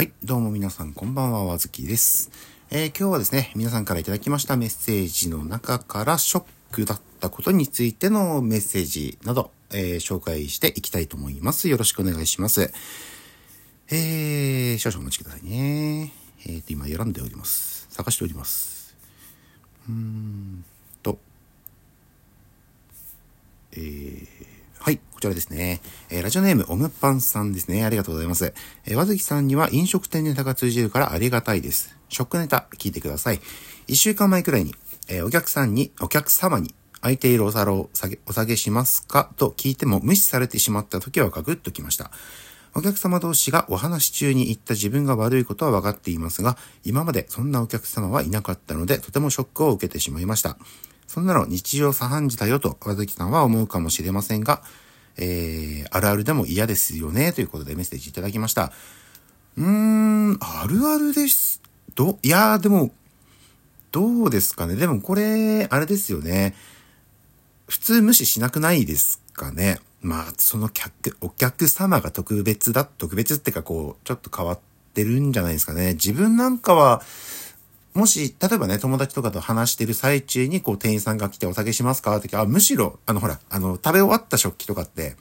はい、どうも皆さんこんばんは、わずきです。えー今日はですね、皆さんからいただきましたメッセージの中からショックだったことについてのメッセージなど、えー紹介していきたいと思います。よろしくお願いします。えー、少々お待ちくださいね。えーと、今選んでおります。探しております。うーんと、えーはい、こちらですね。えーラジオネーム、オムパンさんですね。ありがとうございます。えー和月さんには飲食店ネタが通じるからありがたいです。食ネタ、聞いてください。一週間前くらいに、えーお客さんに、お客様に、空いているお皿を下げ、お下げしますか？と聞いても無視されてしまった時はガクッときました。お客様同士がお話し中に言った自分が悪いことは分かっていますが、今までそんなお客様はいなかったので、とてもショックを受けてしまいました。そんなの日常茶飯事だよと、和月さんは思うかもしれませんが、えー、あるあるでも嫌ですよね、ということでメッセージいただきました。うーん、あるあるです。ど、いやーでも、どうですかね？でもこれ、あれですよね。普通無視しなくないですかね？まあ、その客、お客様が特別だ、特別ってかこう、ちょっと変わってるんじゃないですかね。自分なんかは、もし、例えばね、友達とかと話してる最中に、こう、店員さんが来てお酒しますか？ってあ、むしろ、あの、ほら、あの、食べ終わった食器とかって、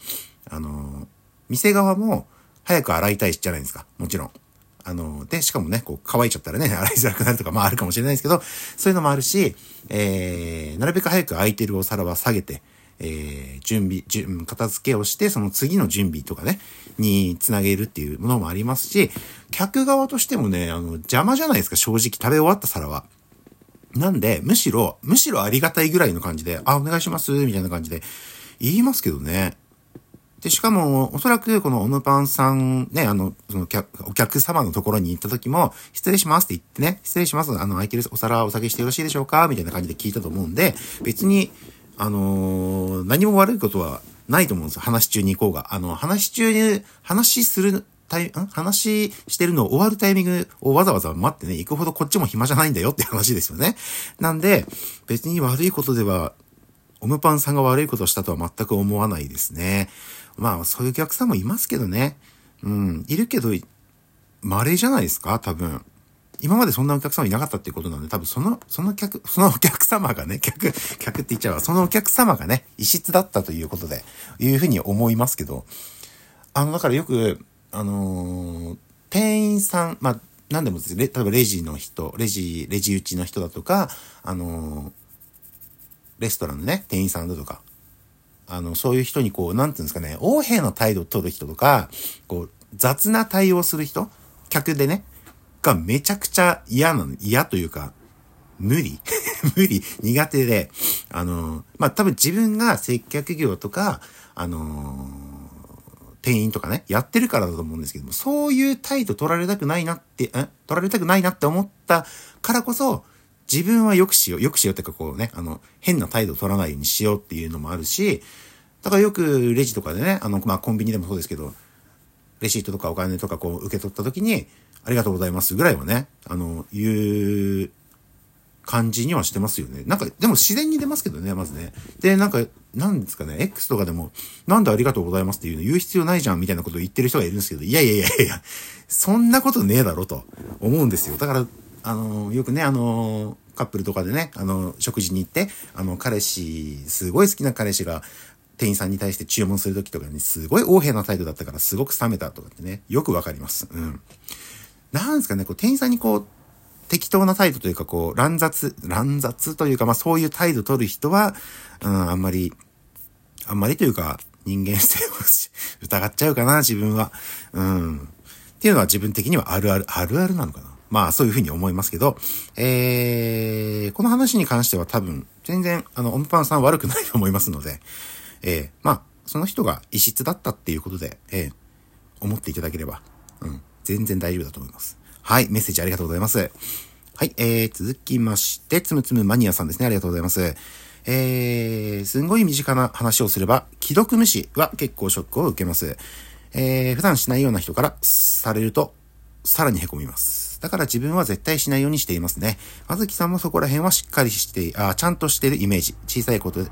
あの、店側も早く洗いたいじゃないですか。もちろん。あの、で、しかもね、こう、乾いちゃったらね、洗いづらくなるとか、まああるかもしれないですけど、そういうのもあるし、えー、なるべく早く空いてるお皿は下げて、えー、準備、準片付けをして、その次の準備とかね、につなげるっていうものもありますし、客側としてもね、あの、邪魔じゃないですか、正直食べ終わった皿は。なんで、むしろ、むしろありがたいぐらいの感じで、あ、お願いします、みたいな感じで言いますけどね。で、しかも、おそらく、このオムパンさん、ね、あの、その、お客様のところに行った時も、失礼しますって言ってね、失礼します、あの、空いてるお皿お下げしてよろしいでしょうかみたいな感じで聞いたと思うんで、別に、あのー何も悪いことはないと思うんですよ。話中に行こうが。あの、話中に、話する、タイん？話してるのを終わるタイミングをわざわざ待ってね、行くほどこっちも暇じゃないんだよって話ですよね。なんで、別に悪いことではオムパンさんが悪いことをしたとは全く思わないですね。まあ、そういうお客さんもいますけどね。うん、いるけど、稀じゃないですか？多分。今までそんなお客様いなかったっていうことなんで、多分その、その客、そのお客様がね、客、客って言っちゃうわ。そのお客様がね、異質だったということで、いうふうに思いますけど、あの、だからよく、あのー店員さん、まあ、なんでもですね、例えばレジの人、レジ、レジ打ちの人だとか、あのーレストランのね、店員さんだとか、あの、そういう人にこう、なんていうんですかね、横柄な態度を取る人とか、こう、雑な対応する人、客でね、がめちゃくちゃ嫌なの、嫌というか、無理。無理。苦手で、あの、まあ、多分自分が接客業とか、あの店員とかね、やってるからだと思うんですけども、そういう態度取られたくないなって、ん取られたくないなって思ったからこそ、自分は良くしよう、良くしようってかこうね、あの、変な態度取らないようにしようっていうのもあるし、だからよくレジとかでね、あの、まあ、コンビニでもそうですけど、レシートとかお金とかこう受け取った時に、ありがとうございますぐらいはね、あの、言う感じにはしてますよね。なんか、でも自然に出ますけどね、まずね。で、なんか、なんですかね、X とかでも、なんでありがとうございますっていうの言う必要ないじゃんみたいなことを言ってる人がいるんですけど、いやいやいやいや、そんなことねえだろと思うんですよ。だから、あの、よくね、あの、カップルとかでね、あの、食事に行って、あの、彼氏、すごい好きな彼氏が、店員さんに対して注文するときとかに、すごい横柄な態度だったから、すごく冷めたとかってね、よくわかります。うん。なんですかね、こう、店員さんにこう、適当な態度というか、こう、乱雑、乱雑というか、まあそういう態度取る人は、うん、あんまり、あんまりというか、人間性を 疑っちゃうかな、自分は。うん。っていうのは自分的にはあるある、あるあるなのかな。まあそういうふうに思いますけど、えー、この話に関しては多分、全然、あの、オムパンさん悪くないと思いますので、えー、まあ、その人が異質だったっていうことで、えー、思っていただければ、うん、全然大丈夫だと思います。はい、メッセージありがとうございます。はい、えー、続きまして、つむつむマニアさんですね。ありがとうございます。えー、すんごい身近な話をすれば、既読無視は結構ショックを受けます。えー、普段しないような人からされると、さらに凹みます。だから自分は絶対しないようにしていますね。まずきさんもそこら辺はしっかりして、あちゃんとしてるイメージ。小さいこと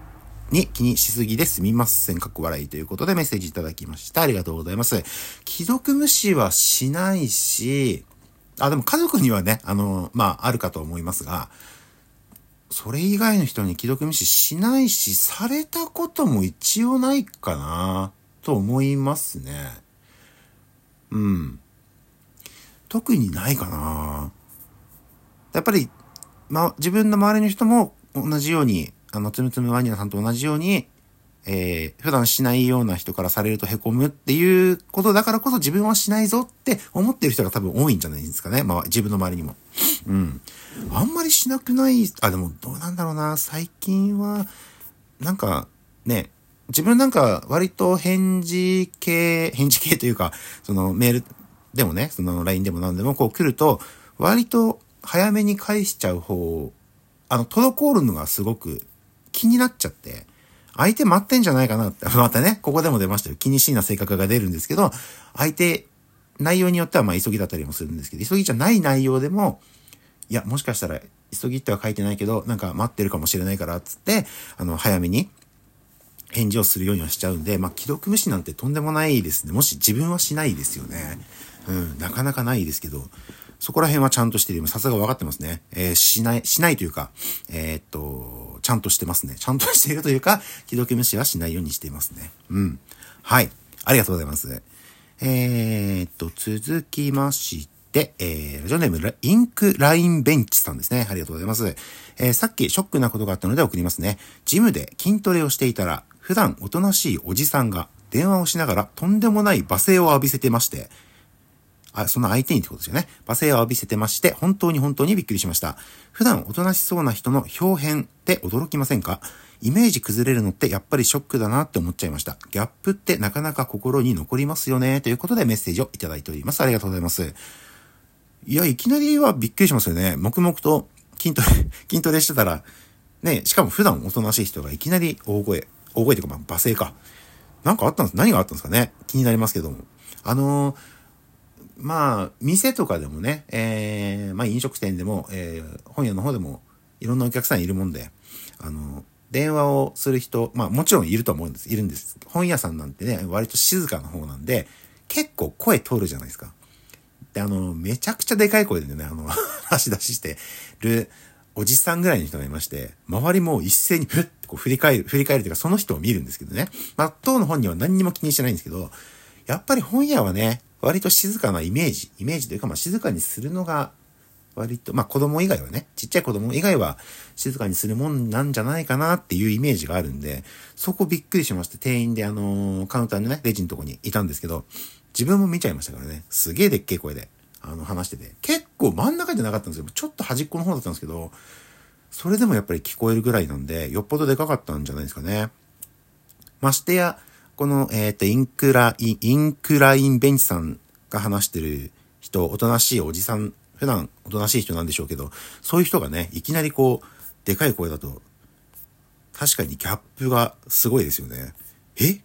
に気にしすぎですみません。かっこ笑いということでメッセージいただきました。ありがとうございます。既読無視はしないし、あ、でも家族にはね、あの、まあ、あるかと思いますが、それ以外の人に既読無視しないし、されたことも一応ないかな、と思いますね。うん。特にないかな。やっぱり、ま、自分の周りの人も同じように、あの、つむつむワニラさんと同じように、えー、普段しないような人からされると凹むっていうことだからこそ自分はしないぞって思ってる人が多分多いんじゃないですかね。まあ、自分の周りにも。うん。あんまりしなくない、あ、でもどうなんだろうな。最近は、なんか、ね、自分なんか割と返事系、返事系というか、そのメールでもね、その LINE でも何でもこう来ると、割と早めに返しちゃう方、あの、滞るのがすごく気になっちゃって、相手待ってんじゃないかなって、またね、ここでも出ましたよ。気にしいな性格が出るんですけど、相手、内容によってはまあ急ぎだったりもするんですけど、急ぎじゃない内容でも、いや、もしかしたら、急ぎっては書いてないけど、なんか待ってるかもしれないから、つって、あの、早めに、返事をするようにはしちゃうんで、まあ、既読無視なんてとんでもないですね。もし自分はしないですよね。うん、なかなかないですけど、そこら辺はちゃんとしてる。さすが分かってますね。えー、しない、しないというか、えー、っと、ちゃんとしてますね。ちゃんとしているというか、既読無視はしないようにしていますね。うん。はい。ありがとうございます。えー、っと、続きまして、えー、ラジオネーム、インクラインベンチさんですね。ありがとうございます。えー、さっきショックなことがあったので送りますね。ジムで筋トレをしていたら、普段おとなしいおじさんが電話をしながらとんでもない罵声を浴びせてまして、あ、その相手にってことですよね。罵声を浴びせてまして、本当に本当にびっくりしました。普段おとなしそうな人の表変って驚きませんか？イメージ崩れるのってやっぱりショックだなって思っちゃいました。ギャップってなかなか心に残りますよね。ということでメッセージをいただいております。ありがとうございます。いや、いきなりはびっくりしますよね。黙々と筋トレ、筋トレしてたら、ね、しかも普段おとなしい人がいきなり大声、大声というか、まあ、罵声か。なんかあったんです何があったんですかね気になりますけども。あのーまあ、店とかでもね、えー、まあ飲食店でも、えー、本屋の方でもいろんなお客さんいるもんで、あの、電話をする人、まあもちろんいると思うんです。いるんです。本屋さんなんてね、割と静かな方なんで、結構声通るじゃないですか。で、あの、めちゃくちゃでかい声でね、あの、足出ししてるおじさんぐらいの人がいまして、周りも一斉にふってこう振り返る、振り返るというかその人を見るんですけどね。まあ、当の本人は何にも気にしてないんですけど、やっぱり本屋はね、割と静かなイメージ、イメージというか、まあ、静かにするのが、割と、まあ、子供以外はね、ちっちゃい子供以外は静かにするもんなんじゃないかなっていうイメージがあるんで、そこびっくりしまして、店員であのー、カウンターのね、レジのとこにいたんですけど、自分も見ちゃいましたからね、すげえでっけえ声で、あの、話してて、結構真ん中じゃなかったんですよ。ちょっと端っこの方だったんですけど、それでもやっぱり聞こえるぐらいなんで、よっぽどでかかったんじゃないですかね。ましてや、この、えっ、ー、と、インクライン、インクラインベンチさんが話してる人、おとなしいおじさん、普段おとなしい人なんでしょうけど、そういう人がね、いきなりこう、でかい声だと、確かにギャップがすごいですよね。え？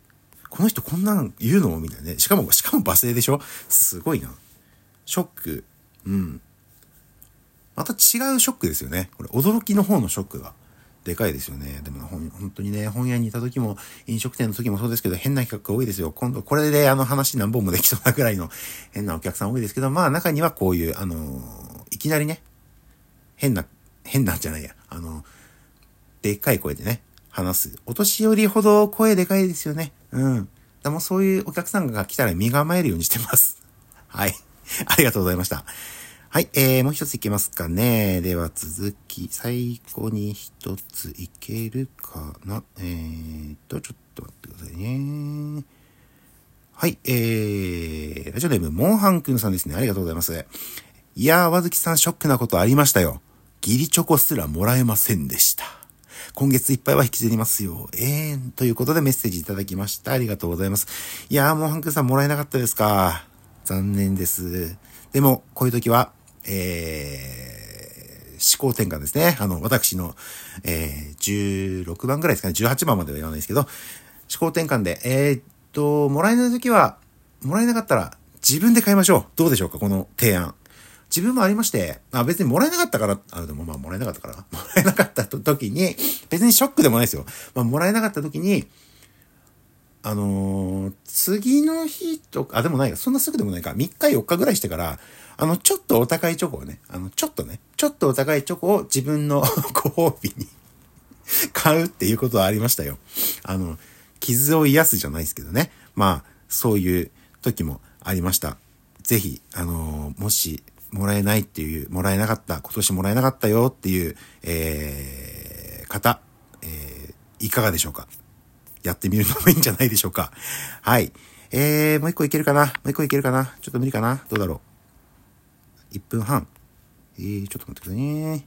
この人こんなん言うの？みたいなね。しかも、しかも罵声でしょ？すごいな。ショック。うん。また違うショックですよね。これ、驚きの方のショックが。でかいですよね。でも本当にね、本屋にいた時も、飲食店の時もそうですけど、変な企画が多いですよ。今度、これであの話何本もできそうなくらいの変なお客さん多いですけど、まあ中にはこういう、あのいきなりね、変な、変なんじゃないや、あのでっかい声でね、話す。お年寄りほど声でかいですよね。うん。でもそういうお客さんが来たら身構えるようにしてます。はい。ありがとうございました。はい、えー、もう一ついけますかね。では続き、最後に一ついけるかな。えーと、ちょっと待ってくださいね。はい、えー、ラジオネーム、モンハンくんさんですね。ありがとうございます。いやー、わずきさんショックなことありましたよ。ギリチョコすらもらえませんでした。今月いっぱいは引きずりますよ。えー、ということでメッセージいただきました。ありがとうございます。いやー、モンハンくんさんもらえなかったですか。残念です。でも、こういう時は、えー、思考転換ですね。あの、私の、えー、16番ぐらいですかね。18番までは言わないですけど、思考転換で、えー、っと、もらえないときは、もらえなかったら自分で買いましょう。どうでしょうかこの提案。自分もありまして、あ、別にもらえなかったから、あ、でもまあもらえなかったから、もらえなかった時に、別にショックでもないですよ。まあもらえなかった時に、あのー次の日とか、あ、でもないか、そんなすぐでもないか、3日4日ぐらいしてから、あの、ちょっとお高いチョコをね、あの、ちょっとね、ちょっとお高いチョコを自分の ご褒美に 買うっていうことはありましたよ。あの、傷を癒すじゃないですけどね。まあ、そういう時もありました。ぜひ、あのもし、もらえないっていう、もらえなかった、今年もらえなかったよっていう、えー、方、えー、いかがでしょうか？やってみるのもいいんじゃないでしょうか？はい。えー、もう一個いけるかな？もう一個いけるかな？ちょっと無理かな？どうだろう？?1 分半。えー、ちょっと待ってくださいね。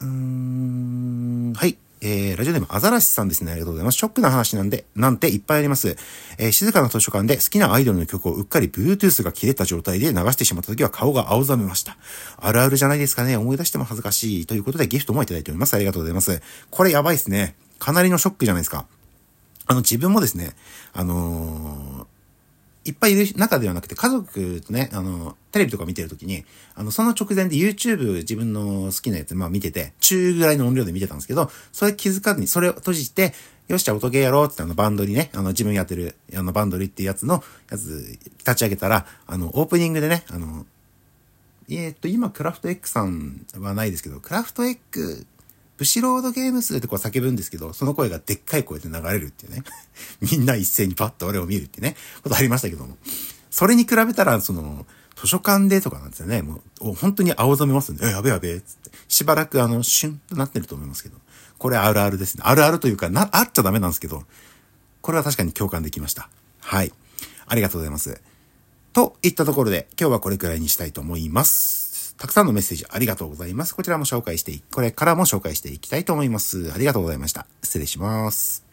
うーん、はい。えー、ラジオネームアザラシさんですね。ありがとうございます。ショックな話なんで、なんていっぱいあります。えー静かな図書館で好きなアイドルの曲をうっかり Bluetooth が切れた状態で流してしまった時は顔が青ざめました。あるあるじゃないですかね。思い出しても恥ずかしい。ということでギフトもいただいております。ありがとうございます。これやばいですね。かなりのショックじゃないですか。あの、自分もですね、あのーいっぱいいる中ではなくて、家族とね、あの、テレビとか見てるときに、あの、その直前で YouTube 自分の好きなやつ、まあ見てて、中ぐらいの音量で見てたんですけど、それ気づかずに、それを閉じて、よし、じゃあ音ゲーやろうってってあのバンドリね、あの自分やってる、あのバンドリっていうやつの、やつ立ち上げたら、あの、オープニングでね、あの、えーっと、今、クラフトエッグさんはないですけど、クラフトエッグ、ブシロードゲームスってこう叫ぶんですけど、その声がでっかい声で流れるっていうね。みんな一斉にパッと俺を見るってね、ことありましたけども。それに比べたら、その、図書館でとかなんですよね。もう、本当に青ざめますんで、え、やべやべ、つって。しばらくあの、シュンとなってると思いますけど。これあるあるですね。あるあるというか、な、あっちゃダメなんですけど、これは確かに共感できました。はい。ありがとうございます。といったところで、今日はこれくらいにしたいと思います。たくさんのメッセージありがとうございます。こちらも紹介してい、これからも紹介していきたいと思います。ありがとうございました。失礼します。